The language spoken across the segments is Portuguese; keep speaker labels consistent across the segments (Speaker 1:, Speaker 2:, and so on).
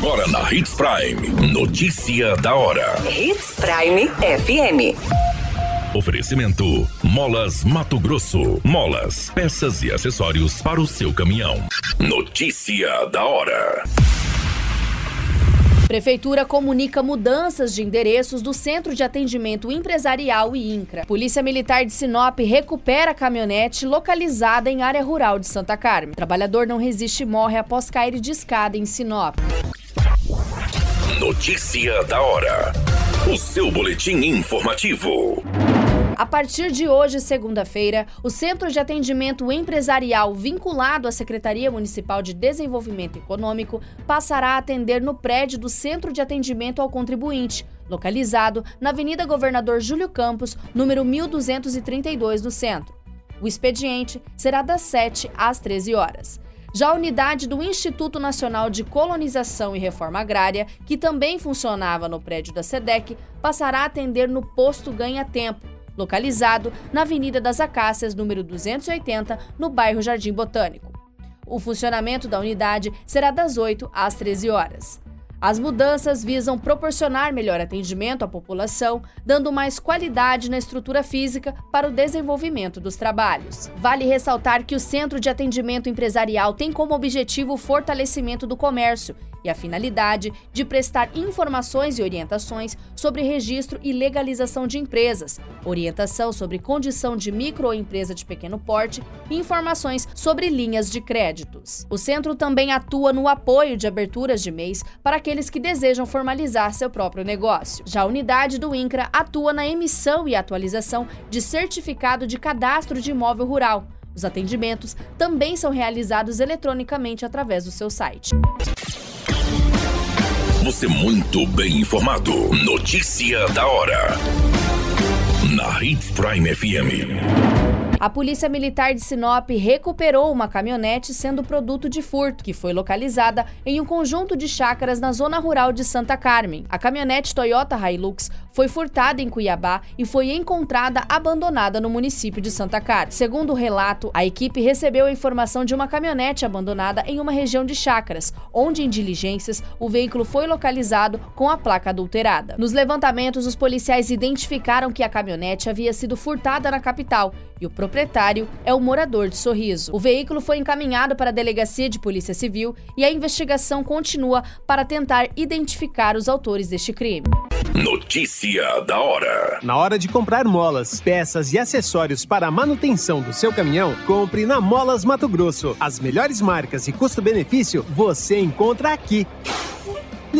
Speaker 1: Agora na Hits Prime. Notícia da hora.
Speaker 2: Hits Prime FM.
Speaker 1: Oferecimento: Molas Mato Grosso. Molas, peças e acessórios para o seu caminhão. Notícia da hora.
Speaker 3: Prefeitura comunica mudanças de endereços do Centro de Atendimento Empresarial e INCRA. Polícia Militar de Sinop recupera a caminhonete localizada em área rural de Santa Carmen. trabalhador não resiste e morre após cair de escada em Sinop.
Speaker 1: Notícia da hora. O seu boletim informativo.
Speaker 3: A partir de hoje, segunda-feira, o Centro de Atendimento Empresarial vinculado à Secretaria Municipal de Desenvolvimento Econômico passará a atender no prédio do Centro de Atendimento ao Contribuinte, localizado na Avenida Governador Júlio Campos, número 1232, no centro. O expediente será das 7 às 13 horas. Já a unidade do Instituto Nacional de Colonização e Reforma Agrária, que também funcionava no prédio da SEDEC, passará a atender no posto Ganha Tempo, localizado na Avenida das Acácias, número 280, no bairro Jardim Botânico. O funcionamento da unidade será das 8 às 13 horas. As mudanças visam proporcionar melhor atendimento à população, dando mais qualidade na estrutura física para o desenvolvimento dos trabalhos. Vale ressaltar que o Centro de Atendimento Empresarial tem como objetivo o fortalecimento do comércio e a finalidade de prestar informações e orientações sobre registro e legalização de empresas, orientação sobre condição de microempresa de pequeno porte e informações sobre linhas de créditos. O centro também atua no apoio de aberturas de mês para aqueles que desejam formalizar seu próprio negócio. Já a unidade do INCRA atua na emissão e atualização de certificado de cadastro de imóvel rural. Os atendimentos também são realizados eletronicamente através do seu site.
Speaker 1: Você muito bem informado. Notícia da hora. Na Hits Prime FM.
Speaker 3: A Polícia Militar de Sinop recuperou uma caminhonete sendo produto de furto, que foi localizada em um conjunto de chácaras na zona rural de Santa Carmen. A caminhonete Toyota Hilux foi furtada em Cuiabá e foi encontrada abandonada no município de Santa Carmen. Segundo o relato, a equipe recebeu a informação de uma caminhonete abandonada em uma região de chácaras, onde em diligências o veículo foi localizado com a placa adulterada. Nos levantamentos, os policiais identificaram que a caminhonete havia sido furtada na capital e o proprietário é o morador de Sorriso. O veículo foi encaminhado para a Delegacia de Polícia Civil e a investigação continua para tentar identificar os autores deste crime.
Speaker 1: Notícia da hora.
Speaker 4: Na hora de comprar molas, peças e acessórios para a manutenção do seu caminhão, compre na Molas Mato Grosso. As melhores marcas e custo-benefício você encontra aqui.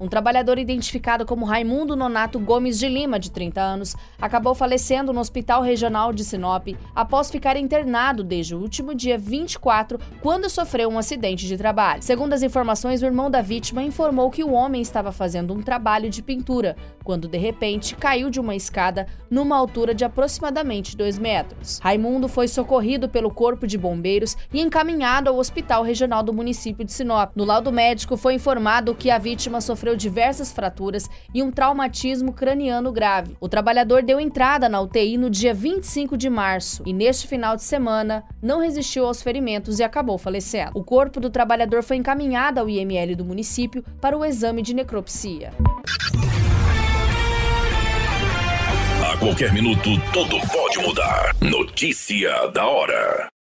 Speaker 3: Um trabalhador identificado como Raimundo Nonato Gomes de Lima, de 30 anos, acabou falecendo no Hospital Regional de Sinop após ficar internado desde o último dia 24, quando sofreu um acidente de trabalho. Segundo as informações, o irmão da vítima informou que o homem estava fazendo um trabalho de pintura, quando de repente caiu de uma escada numa altura de aproximadamente 2 metros. Raimundo foi socorrido pelo Corpo de Bombeiros e encaminhado ao Hospital Regional do município de Sinop. No laudo médico foi informado que a vítima sofreu diversas fraturas e um traumatismo craniano grave. O trabalhador deu entrada na UTI no dia 25 de março e, neste final de semana, não resistiu aos ferimentos e acabou falecendo. O corpo do trabalhador foi encaminhado ao IML do município para o exame de necropsia.
Speaker 1: A qualquer minuto, tudo pode mudar. Notícia da hora.